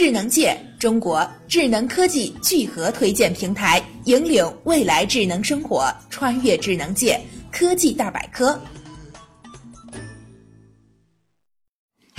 智能界，中国智能科技聚合推荐平台，引领未来智能生活，穿越智能界，科技大百科。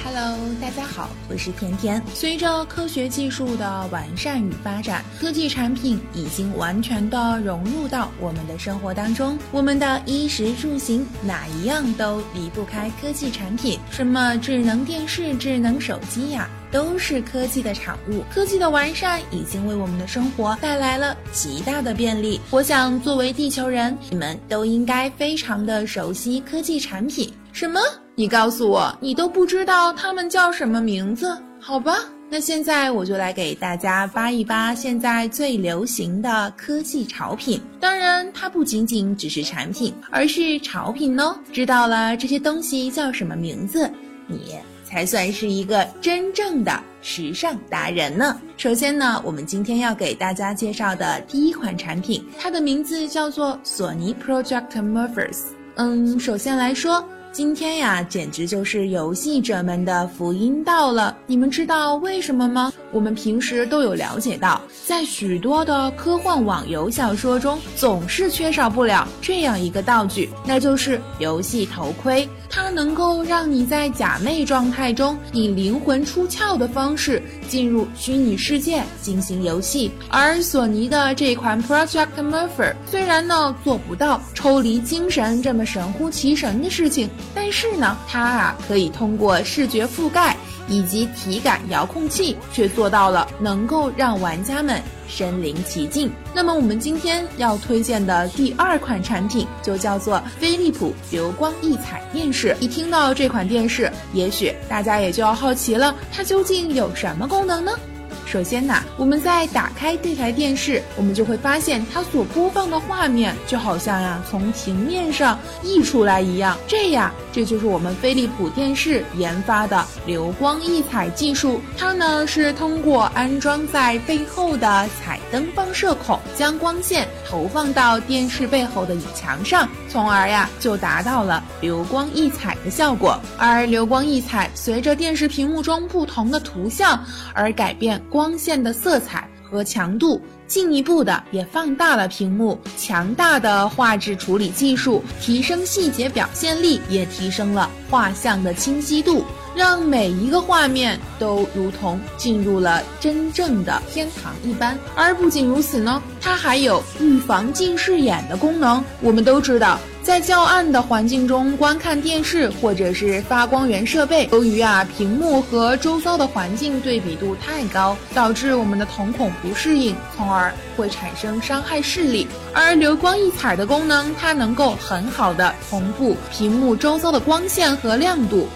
Hello，大家好，我是甜甜。随着科学技术的完善与发展，科技产品已经完全的融入到我们的生活当中。我们的衣食住行，哪一样都离不开科技产品。什么智能电视、智能手机呀，都是科技的产物。科技的完善已经为我们的生活带来了极大的便利。我想，作为地球人，你们都应该非常的熟悉科技产品。什么？你告诉我，你都不知道他们叫什么名字？好吧，那现在我就来给大家扒一扒现在最流行的科技潮品。当然，它不仅仅只是产品，而是潮品哦。知道了这些东西叫什么名字，你才算是一个真正的时尚达人呢。首先呢，我们今天要给大家介绍的第一款产品，它的名字叫做索尼 Project m o r p h e s 嗯，首先来说。今天呀，简直就是游戏者们的福音到了。你们知道为什么吗？我们平时都有了解到，在许多的科幻网游小说中，总是缺少不了这样一个道具，那就是游戏头盔。它能够让你在假寐状态中，以灵魂出窍的方式进入虚拟世界进行游戏。而索尼的这款 Project Morpher 虽然呢做不到抽离精神这么神乎其神的事情。但是呢，它啊可以通过视觉覆盖以及体感遥控器，却做到了能够让玩家们身临其境。那么我们今天要推荐的第二款产品就叫做飞利浦流光溢彩电视。一听到这款电视，也许大家也就要好奇了，它究竟有什么功能呢？首先呢，我们在打开这台电视，我们就会发现它所播放的画面就好像呀从平面上溢出来一样。这样，这就是我们飞利浦电视研发的流光溢彩技术。它呢是通过安装在背后的彩灯放射孔，将光线投放到电视背后的影墙上，从而呀就达到了流光溢彩的效果。而流光溢彩随着电视屏幕中不同的图像而改变光。光线的色彩和强度，进一步的也放大了屏幕。强大的画质处理技术，提升细节表现力，也提升了画像的清晰度，让每一个画面都如同进入了真正的天堂一般。而不仅如此呢，它还有预防近视眼的功能。我们都知道。在较暗的环境中观看电视，或者是发光源设备，由于啊屏幕和周遭的环境对比度太高，导致我们的瞳孔不适应，从而会产生伤害视力。而流光溢彩的功能，它能够很好的同步屏幕周遭的光线和亮度，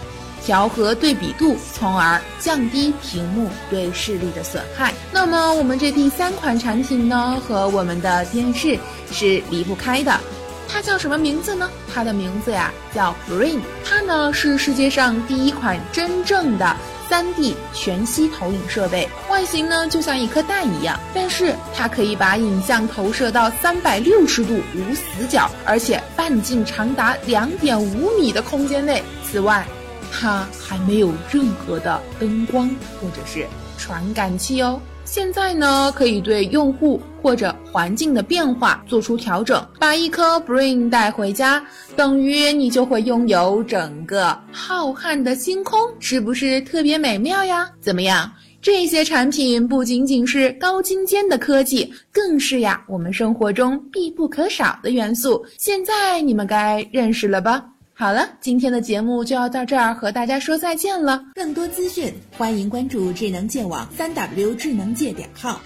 调和对比度，从而降低屏幕对视力的损害。那么我们这第三款产品呢，和我们的电视是离不开的。它叫什么名字呢？它的名字呀叫 Brain，它呢是世界上第一款真正的 3D 全息投影设备，外形呢就像一颗蛋一样，但是它可以把影像投射到360度无死角，而且半径长达2.5米的空间内。此外，它还没有任何的灯光或者是传感器哦。现在呢，可以对用户或者环境的变化做出调整。把一颗 Brain 带回家，等于你就会拥有整个浩瀚的星空，是不是特别美妙呀？怎么样？这些产品不仅仅是高精尖的科技，更是呀我们生活中必不可少的元素。现在你们该认识了吧？好了，今天的节目就要到这儿，和大家说再见了。更多资讯，欢迎关注智能界网三 W 智能界点号。